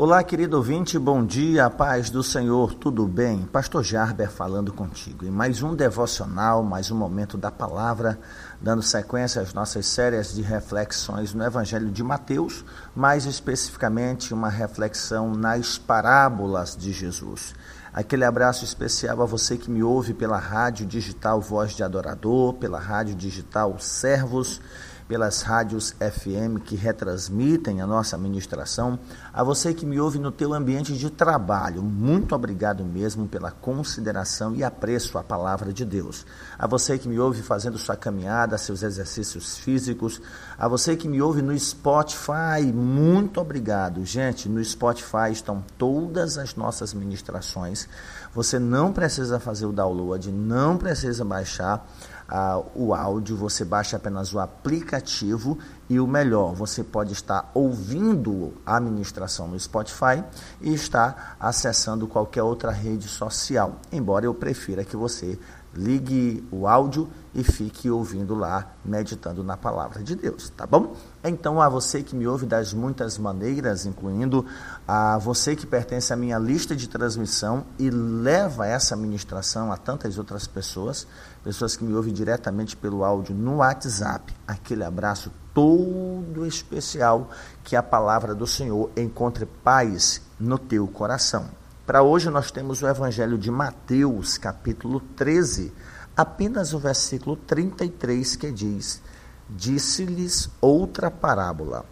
Olá, querido ouvinte, bom dia, paz do Senhor, tudo bem? Pastor Jarber falando contigo. em mais um devocional, mais um momento da palavra, dando sequência às nossas séries de reflexões no Evangelho de Mateus, mais especificamente uma reflexão nas parábolas de Jesus. Aquele abraço especial a você que me ouve pela rádio digital Voz de Adorador, pela rádio digital Servos pelas rádios FM que retransmitem a nossa ministração, a você que me ouve no teu ambiente de trabalho, muito obrigado mesmo pela consideração e apreço à palavra de Deus. A você que me ouve fazendo sua caminhada, seus exercícios físicos, a você que me ouve no Spotify, muito obrigado. Gente, no Spotify estão todas as nossas ministrações. Você não precisa fazer o download, não precisa baixar ah, o áudio, você baixa apenas o aplicativo e o melhor, você pode estar ouvindo a ministração no Spotify e estar acessando qualquer outra rede social. Embora eu prefira que você ligue o áudio e fique ouvindo lá, meditando na palavra de Deus, tá bom? Então, a você que me ouve das muitas maneiras, incluindo a você que pertence à minha lista de transmissão e leva essa ministração a tantas outras pessoas, pessoas que me ouvem diretamente pelo áudio no WhatsApp, aquele abraço todo especial, que a palavra do Senhor encontre paz no teu coração. Para hoje nós temos o Evangelho de Mateus, capítulo 13, apenas o versículo 33 que diz: Disse-lhes outra parábola.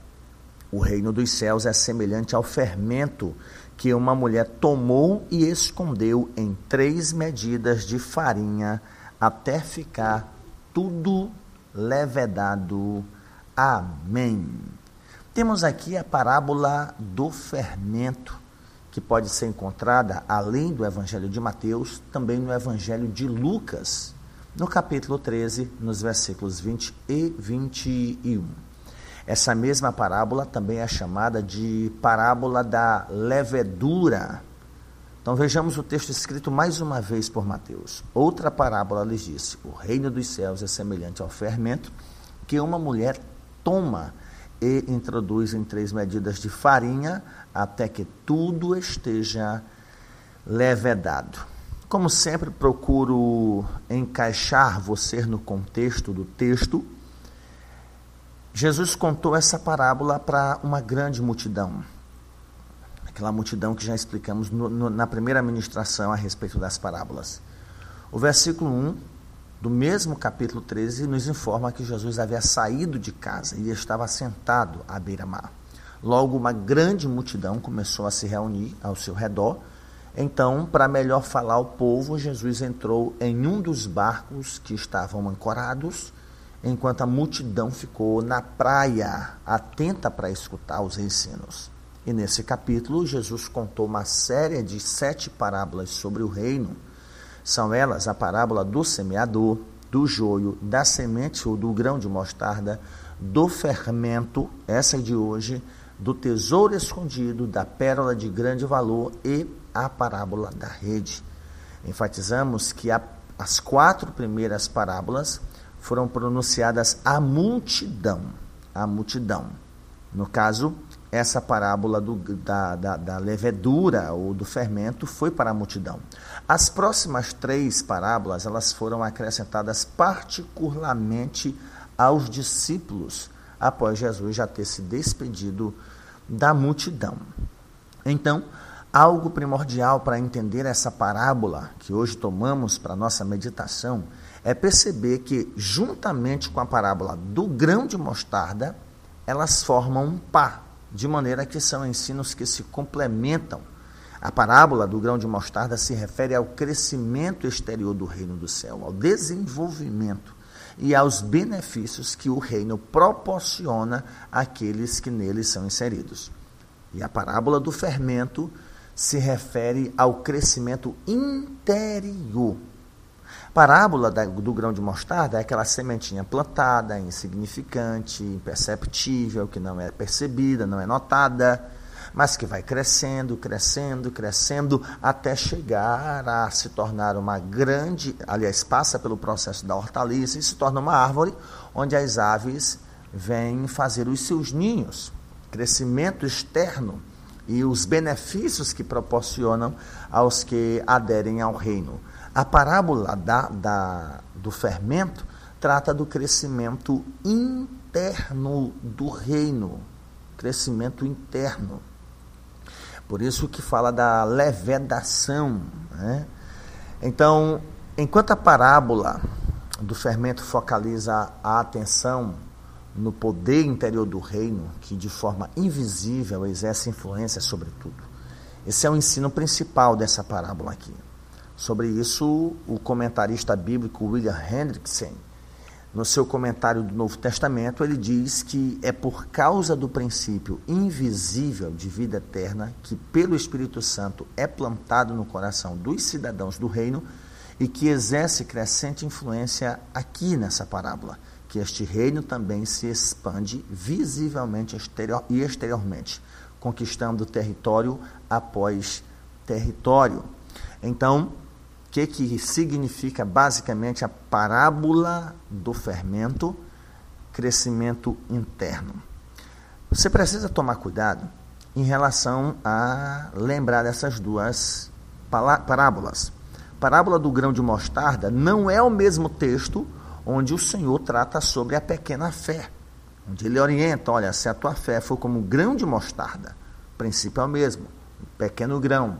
O reino dos céus é semelhante ao fermento que uma mulher tomou e escondeu em três medidas de farinha até ficar tudo levedado. Amém. Temos aqui a parábola do fermento que pode ser encontrada, além do Evangelho de Mateus, também no Evangelho de Lucas, no capítulo 13, nos versículos 20 e 21. Essa mesma parábola também é chamada de parábola da levedura. Então vejamos o texto escrito mais uma vez por Mateus. Outra parábola lhes disse: O reino dos céus é semelhante ao fermento que uma mulher toma e introduz em três medidas de farinha até que tudo esteja levedado. Como sempre, procuro encaixar você no contexto do texto. Jesus contou essa parábola para uma grande multidão. Aquela multidão que já explicamos no, no, na primeira ministração a respeito das parábolas. O versículo 1 do mesmo capítulo 13 nos informa que Jesus havia saído de casa e estava sentado à beira-mar. Logo, uma grande multidão começou a se reunir ao seu redor. Então, para melhor falar ao povo, Jesus entrou em um dos barcos que estavam ancorados, enquanto a multidão ficou na praia, atenta para escutar os ensinos. E nesse capítulo, Jesus contou uma série de sete parábolas sobre o reino são elas a parábola do semeador, do joio, da semente ou do grão de mostarda, do fermento, essa de hoje, do tesouro escondido, da pérola de grande valor e a parábola da rede. Enfatizamos que a, as quatro primeiras parábolas foram pronunciadas à multidão, à multidão. No caso, essa parábola do, da, da, da, levedura ou do fermento foi para a multidão. As próximas três parábolas elas foram acrescentadas particularmente aos discípulos após Jesus já ter se despedido da multidão. Então, algo primordial para entender essa parábola que hoje tomamos para nossa meditação é perceber que juntamente com a parábola do grão de mostarda, elas formam um par de maneira que são ensinos que se complementam. A parábola do grão de mostarda se refere ao crescimento exterior do reino do céu, ao desenvolvimento e aos benefícios que o reino proporciona àqueles que nele são inseridos. E a parábola do fermento se refere ao crescimento interior Parábola do grão de mostarda é aquela sementinha plantada, insignificante, imperceptível, que não é percebida, não é notada, mas que vai crescendo, crescendo, crescendo, até chegar a se tornar uma grande, aliás, passa pelo processo da hortaliça e se torna uma árvore onde as aves vêm fazer os seus ninhos. Crescimento externo e os benefícios que proporcionam aos que aderem ao reino. A parábola da, da, do fermento trata do crescimento interno do reino, crescimento interno. Por isso que fala da levedação. Né? Então, enquanto a parábola do fermento focaliza a atenção no poder interior do reino, que de forma invisível exerce influência sobre tudo. Esse é o ensino principal dessa parábola aqui. Sobre isso, o comentarista bíblico William Hendrickson, no seu comentário do Novo Testamento, ele diz que é por causa do princípio invisível de vida eterna que, pelo Espírito Santo, é plantado no coração dos cidadãos do reino e que exerce crescente influência aqui nessa parábola, que este reino também se expande visivelmente exterior e exteriormente, conquistando território após território. Então, que, que significa basicamente a parábola do fermento, crescimento interno. Você precisa tomar cuidado em relação a lembrar dessas duas parábolas. Parábola do grão de mostarda não é o mesmo texto onde o Senhor trata sobre a pequena fé, onde ele orienta, olha, se a tua fé for como um grão de mostarda, o princípio é o mesmo, um pequeno grão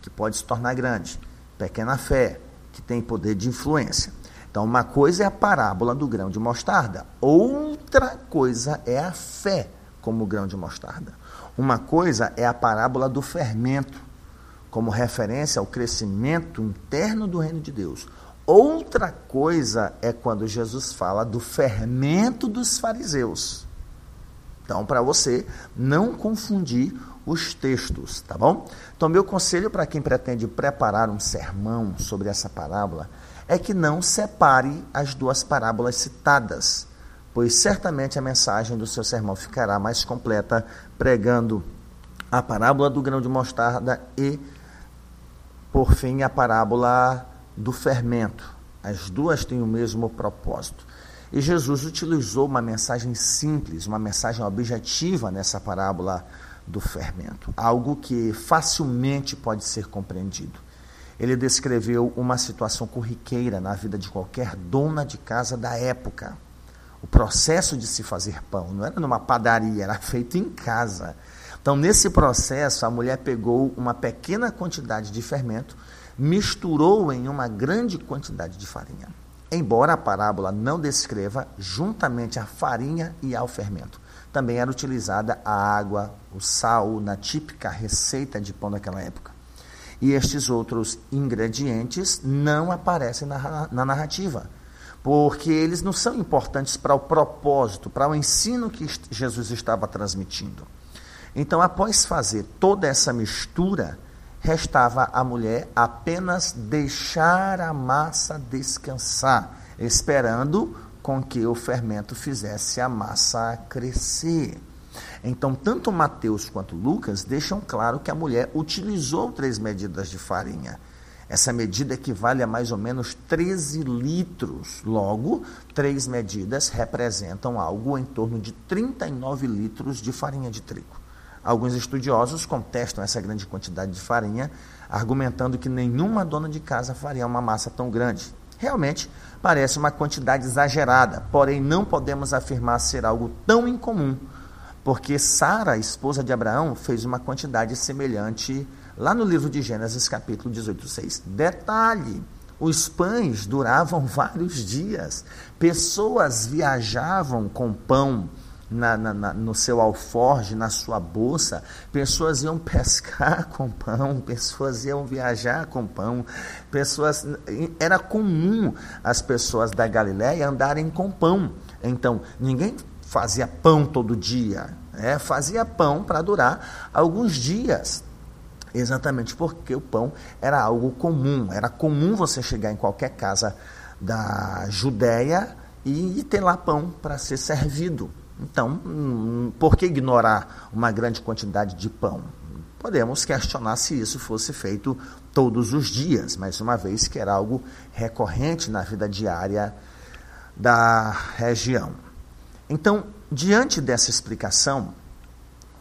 que pode se tornar grande pequena fé, que tem poder de influência. Então, uma coisa é a parábola do grão de mostarda, outra coisa é a fé como grão de mostarda. Uma coisa é a parábola do fermento, como referência ao crescimento interno do reino de Deus. Outra coisa é quando Jesus fala do fermento dos fariseus. Então, para você não confundir os textos, tá bom? Então, meu conselho para quem pretende preparar um sermão sobre essa parábola é que não separe as duas parábolas citadas, pois certamente a mensagem do seu sermão ficará mais completa pregando a parábola do grão de mostarda e, por fim, a parábola do fermento. As duas têm o mesmo propósito. E Jesus utilizou uma mensagem simples, uma mensagem objetiva nessa parábola do fermento, algo que facilmente pode ser compreendido. Ele descreveu uma situação corriqueira na vida de qualquer dona de casa da época. O processo de se fazer pão não era numa padaria, era feito em casa. Então, nesse processo, a mulher pegou uma pequena quantidade de fermento, misturou em uma grande quantidade de farinha. Embora a parábola não descreva juntamente a farinha e ao fermento, também era utilizada a água, o sal, na típica receita de pão daquela época. E estes outros ingredientes não aparecem na, na narrativa, porque eles não são importantes para o propósito, para o ensino que Jesus estava transmitindo. Então, após fazer toda essa mistura, restava à mulher apenas deixar a massa descansar, esperando com que o fermento fizesse a massa crescer. Então, tanto Mateus quanto Lucas deixam claro que a mulher utilizou três medidas de farinha. Essa medida equivale a mais ou menos 13 litros. Logo, três medidas representam algo em torno de 39 litros de farinha de trigo. Alguns estudiosos contestam essa grande quantidade de farinha, argumentando que nenhuma dona de casa faria uma massa tão grande. Realmente parece uma quantidade exagerada, porém não podemos afirmar ser algo tão incomum, porque Sara, esposa de Abraão, fez uma quantidade semelhante lá no livro de Gênesis, capítulo 18, 6. Detalhe: os pães duravam vários dias, pessoas viajavam com pão na, na, na, no seu alforge, na sua bolsa, pessoas iam pescar com pão, pessoas iam viajar com pão, pessoas era comum as pessoas da Galiléia andarem com pão. Então, ninguém fazia pão todo dia, né? fazia pão para durar alguns dias. Exatamente porque o pão era algo comum, era comum você chegar em qualquer casa da Judéia e ter lá pão para ser servido. Então, hum, por que ignorar uma grande quantidade de pão? Podemos questionar se isso fosse feito todos os dias, mas uma vez que era algo recorrente na vida diária da região. Então, diante dessa explicação,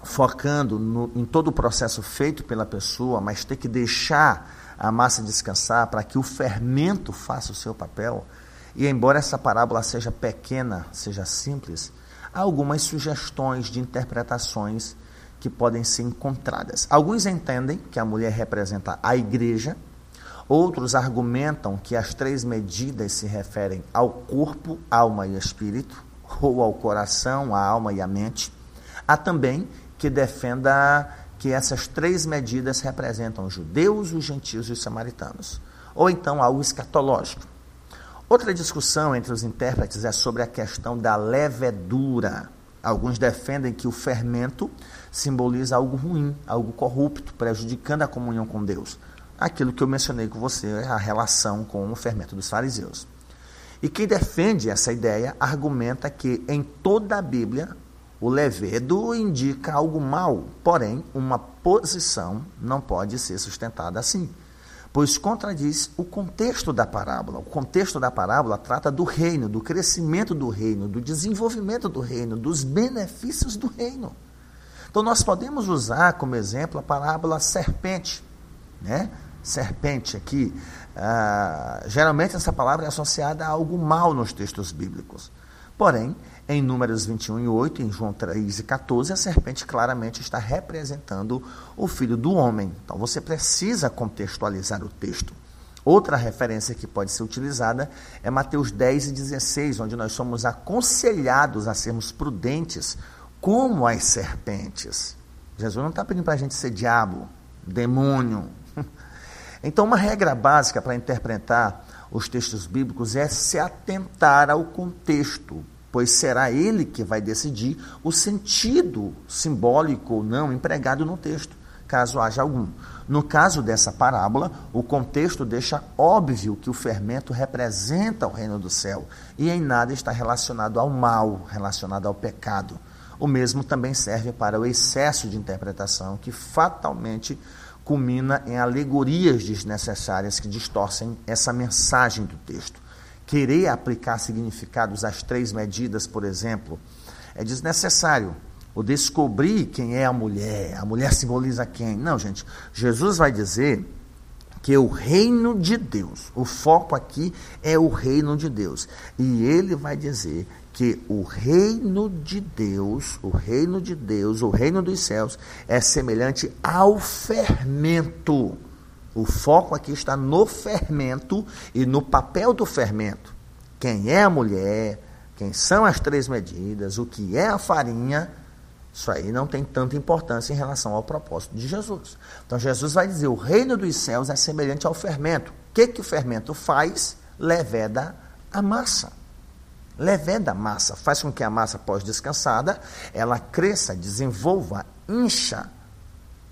focando no, em todo o processo feito pela pessoa, mas ter que deixar a massa descansar para que o fermento faça o seu papel. E embora essa parábola seja pequena, seja simples, há algumas sugestões de interpretações que podem ser encontradas. Alguns entendem que a mulher representa a igreja, outros argumentam que as três medidas se referem ao corpo, alma e espírito, ou ao coração, a alma e a mente. Há também que defenda que essas três medidas representam os judeus, os gentios e os samaritanos, ou então algo escatológico. Outra discussão entre os intérpretes é sobre a questão da levedura. Alguns defendem que o fermento simboliza algo ruim, algo corrupto, prejudicando a comunhão com Deus. Aquilo que eu mencionei com você, a relação com o fermento dos fariseus. E quem defende essa ideia argumenta que em toda a Bíblia o levedo indica algo mal, porém, uma posição não pode ser sustentada assim, pois contradiz o contexto da parábola. O contexto da parábola trata do reino, do crescimento do reino, do desenvolvimento do reino, dos benefícios do reino. Então, nós podemos usar como exemplo a parábola serpente, né? Serpente aqui. Ah, geralmente essa palavra é associada a algo mal nos textos bíblicos. Porém, em Números 21 e 8, em João 3 e 14, a serpente claramente está representando o filho do homem. Então você precisa contextualizar o texto. Outra referência que pode ser utilizada é Mateus 10 e 16, onde nós somos aconselhados a sermos prudentes como as serpentes. Jesus não está pedindo para a gente ser diabo, demônio. Então, uma regra básica para interpretar os textos bíblicos é se atentar ao contexto pois será ele que vai decidir o sentido simbólico ou não empregado no texto, caso haja algum. No caso dessa parábola, o contexto deixa óbvio que o fermento representa o reino do céu e em nada está relacionado ao mal, relacionado ao pecado. O mesmo também serve para o excesso de interpretação que fatalmente culmina em alegorias desnecessárias que distorcem essa mensagem do texto querer aplicar significados às três medidas, por exemplo, é desnecessário. O descobrir quem é a mulher, a mulher simboliza quem? Não, gente. Jesus vai dizer que o reino de Deus, o foco aqui é o reino de Deus. E ele vai dizer que o reino de Deus, o reino de Deus, o reino dos céus, é semelhante ao fermento o foco aqui está no fermento e no papel do fermento. Quem é a mulher, quem são as três medidas, o que é a farinha, isso aí não tem tanta importância em relação ao propósito de Jesus. Então Jesus vai dizer: o reino dos céus é semelhante ao fermento. O que, que o fermento faz? Leveda a massa. Leveda a massa, faz com que a massa pós-descansada ela cresça, desenvolva, incha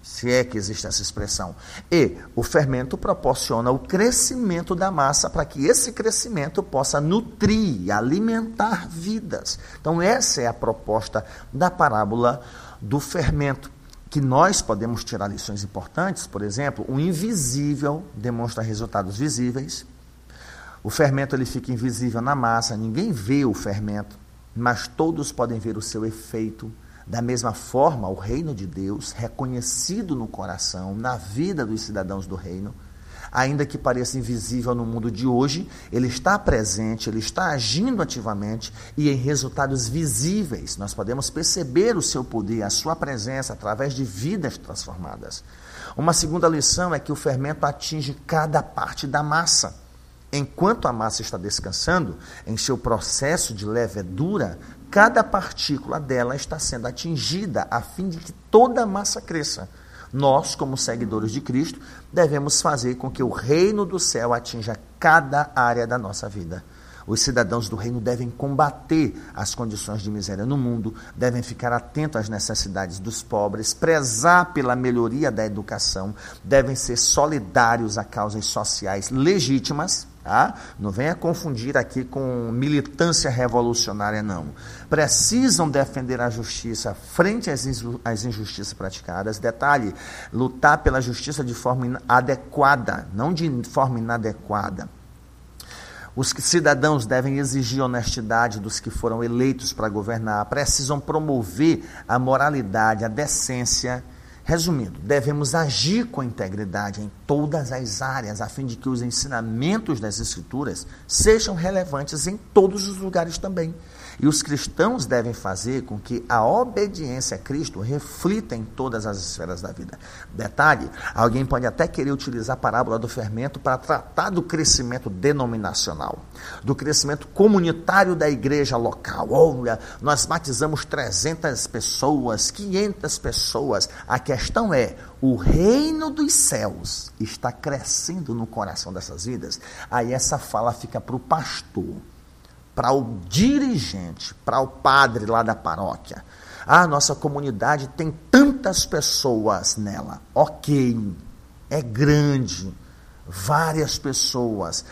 se é que existe essa expressão. E o fermento proporciona o crescimento da massa para que esse crescimento possa nutrir, alimentar vidas. Então, essa é a proposta da parábola do fermento. Que nós podemos tirar lições importantes, por exemplo, o invisível demonstra resultados visíveis. O fermento ele fica invisível na massa, ninguém vê o fermento, mas todos podem ver o seu efeito da mesma forma, o reino de Deus, reconhecido no coração, na vida dos cidadãos do reino, ainda que pareça invisível no mundo de hoje, ele está presente, ele está agindo ativamente e em resultados visíveis. Nós podemos perceber o seu poder, a sua presença através de vidas transformadas. Uma segunda lição é que o fermento atinge cada parte da massa. Enquanto a massa está descansando em seu processo de levedura, cada partícula dela está sendo atingida a fim de que toda a massa cresça. Nós, como seguidores de Cristo, devemos fazer com que o reino do céu atinja cada área da nossa vida. Os cidadãos do reino devem combater as condições de miséria no mundo, devem ficar atentos às necessidades dos pobres, prezar pela melhoria da educação, devem ser solidários a causas sociais legítimas Tá? Não venha confundir aqui com militância revolucionária, não. Precisam defender a justiça frente às, às injustiças praticadas. Detalhe: lutar pela justiça de forma adequada, não de forma inadequada. Os cidadãos devem exigir honestidade dos que foram eleitos para governar, precisam promover a moralidade, a decência. Resumindo, devemos agir com integridade em todas as áreas, a fim de que os ensinamentos das Escrituras sejam relevantes em todos os lugares também. E os cristãos devem fazer com que a obediência a Cristo reflita em todas as esferas da vida. Detalhe: alguém pode até querer utilizar a parábola do fermento para tratar do crescimento denominacional, do crescimento comunitário da igreja local. Olha, nós batizamos 300 pessoas, 500 pessoas. A questão é: o reino dos céus está crescendo no coração dessas vidas? Aí essa fala fica para o pastor para o dirigente, para o padre lá da paróquia. Ah, nossa comunidade tem tantas pessoas nela. Ok, é grande, várias pessoas.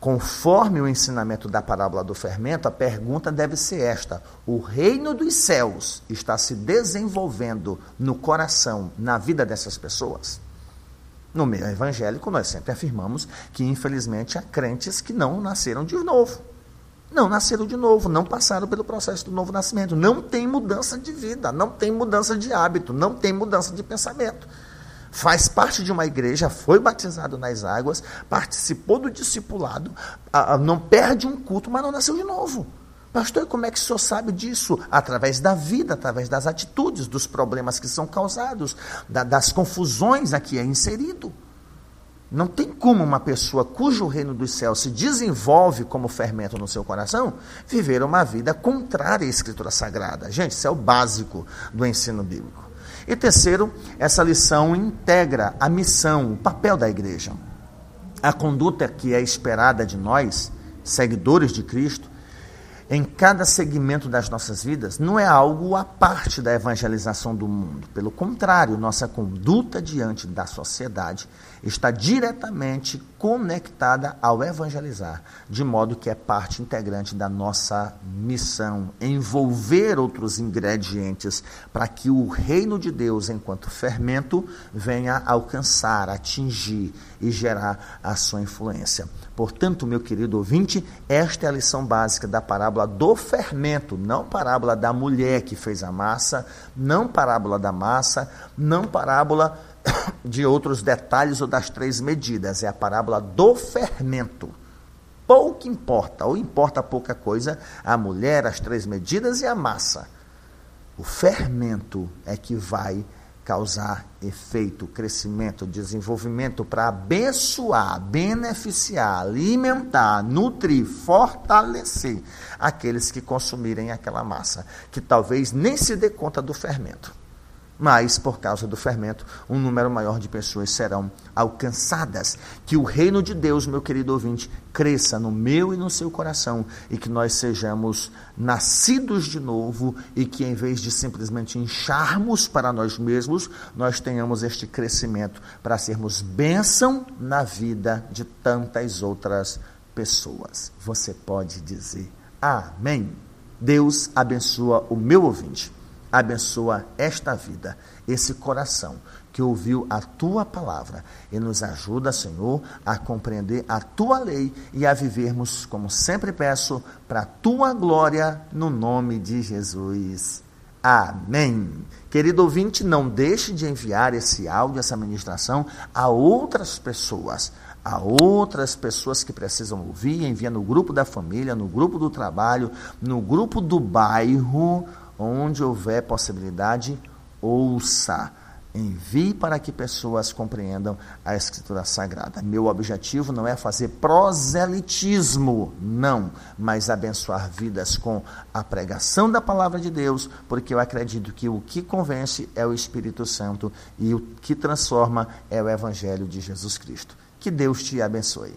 Conforme o ensinamento da parábola do fermento, a pergunta deve ser esta: o reino dos céus está se desenvolvendo no coração, na vida dessas pessoas? No meio evangélico, nós sempre afirmamos que, infelizmente, há crentes que não nasceram de novo não nasceram de novo, não passaram pelo processo do novo nascimento. Não tem mudança de vida, não tem mudança de hábito, não tem mudança de pensamento. Faz parte de uma igreja, foi batizado nas águas, participou do discipulado, não perde um culto, mas não nasceu de novo. Pastor, como é que o senhor sabe disso? Através da vida, através das atitudes, dos problemas que são causados, das confusões a que é inserido. Não tem como uma pessoa cujo reino dos céus se desenvolve como fermento no seu coração viver uma vida contrária à Escritura Sagrada. Gente, isso é o básico do ensino bíblico. E terceiro, essa lição integra a missão, o papel da igreja. A conduta que é esperada de nós, seguidores de Cristo, em cada segmento das nossas vidas não é algo à parte da evangelização do mundo. Pelo contrário, nossa conduta diante da sociedade está diretamente conectada ao evangelizar, de modo que é parte integrante da nossa missão, envolver outros ingredientes para que o reino de Deus, enquanto fermento, venha alcançar, atingir e gerar a sua influência. Portanto, meu querido ouvinte, esta é a lição básica da parábola do fermento, não parábola da mulher que fez a massa, não parábola da massa, não parábola de outros detalhes ou das três medidas. É a parábola do fermento. Pouco importa, ou importa pouca coisa, a mulher, as três medidas e a massa. O fermento é que vai causar efeito, crescimento, desenvolvimento para abençoar, beneficiar, alimentar, nutrir, fortalecer aqueles que consumirem aquela massa, que talvez nem se dê conta do fermento mas por causa do fermento, um número maior de pessoas serão alcançadas. Que o reino de Deus, meu querido ouvinte, cresça no meu e no seu coração e que nós sejamos nascidos de novo e que em vez de simplesmente incharmos para nós mesmos, nós tenhamos este crescimento para sermos bênção na vida de tantas outras pessoas. Você pode dizer amém. Deus abençoa o meu ouvinte abençoa esta vida, esse coração que ouviu a tua palavra e nos ajuda, Senhor, a compreender a tua lei e a vivermos, como sempre peço, para a tua glória, no nome de Jesus. Amém. Querido ouvinte, não deixe de enviar esse áudio, essa ministração a outras pessoas, a outras pessoas que precisam ouvir, envia no grupo da família, no grupo do trabalho, no grupo do bairro, Onde houver possibilidade, ouça. Envie para que pessoas compreendam a Escritura Sagrada. Meu objetivo não é fazer proselitismo, não, mas abençoar vidas com a pregação da palavra de Deus, porque eu acredito que o que convence é o Espírito Santo e o que transforma é o Evangelho de Jesus Cristo. Que Deus te abençoe.